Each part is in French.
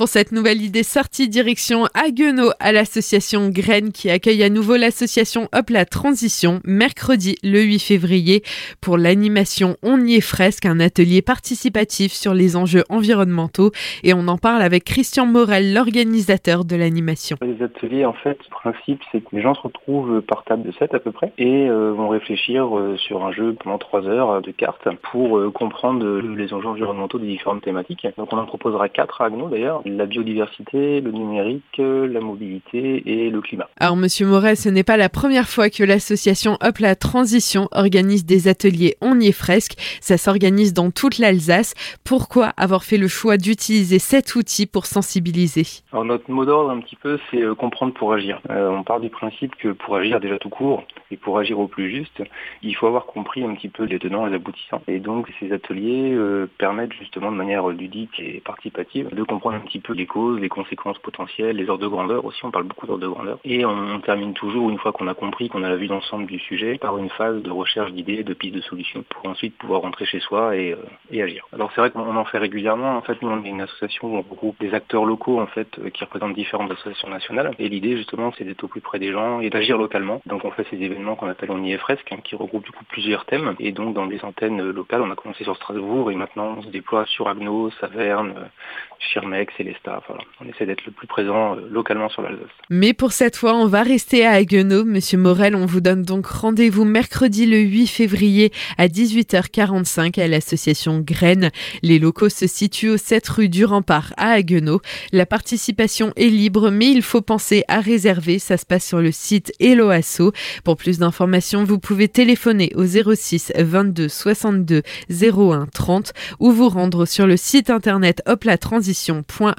Pour cette nouvelle idée sortie, direction Haguenau à l'association Graines qui accueille à nouveau l'association Hop la Transition mercredi le 8 février pour l'animation On y est fresque, un atelier participatif sur les enjeux environnementaux et on en parle avec Christian Morel, l'organisateur de l'animation. Les ateliers, en fait, le principe, c'est que les gens se retrouvent par table de 7 à peu près et euh, vont réfléchir euh, sur un jeu pendant 3 heures euh, de cartes pour comprendre les enjeux environnementaux des différentes thématiques. Donc on en proposera 4 à Agno d'ailleurs, la biodiversité, le numérique, la mobilité et le climat. Alors Monsieur Morel, ce n'est pas la première fois que l'association Hop la Transition organise des ateliers On y est fresque. Ça s'organise dans toute l'Alsace. Pourquoi avoir fait le choix d'utiliser cet outil pour sensibiliser? Alors notre mot d'ordre un petit peu, c'est comprendre pour agir. on part du principe que pour agir déjà tout court et pour agir au plus juste, il faut avoir compris un petit peu les tenants et les aboutissants. Et donc ces ateliers euh, permettent justement de manière ludique et participative de comprendre un petit peu les causes, les conséquences potentielles, les ordres de grandeur aussi, on parle beaucoup d'ordres de grandeur. Et on, termine toujours, une fois qu'on a compris, qu'on a la vue d'ensemble du sujet, par une phase de recherche d'idées, de pistes de solutions, pour ensuite pouvoir rentrer chez soi et, euh, agir. Alors c'est vrai qu'on en fait régulièrement, en fait nous on est une association où on regroupe des acteurs locaux en fait euh, qui représentent différentes associations nationales. Et l'idée justement c'est d'être au plus près des gens et d'agir localement. Donc on fait ces événements qu'on appelle On y fresque, hein, qui regroupe du coup plusieurs thèmes. Et donc dans des antennes locales, on a commencé sur Strasbourg et maintenant on se déploie sur Agno, Saverne, Schirmex Voilà. On essaie d'être le plus présent euh, localement sur l'Alsace. Mais pour cette fois, on va rester à Haguenau. Monsieur Morel, on vous donne donc rendez-vous mercredi le 8 février à 18h45 à l'association Graines. Les locaux se situent au 7 rue du Rempart à Haguenau. La participation est libre, mais il faut penser à réserver. Ça se passe sur le site Eloasso. Pour plus d'informations, vous pouvez téléphoner au 06 22 62 01 30 ou vous rendre sur le site internet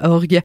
hoplatransition.org.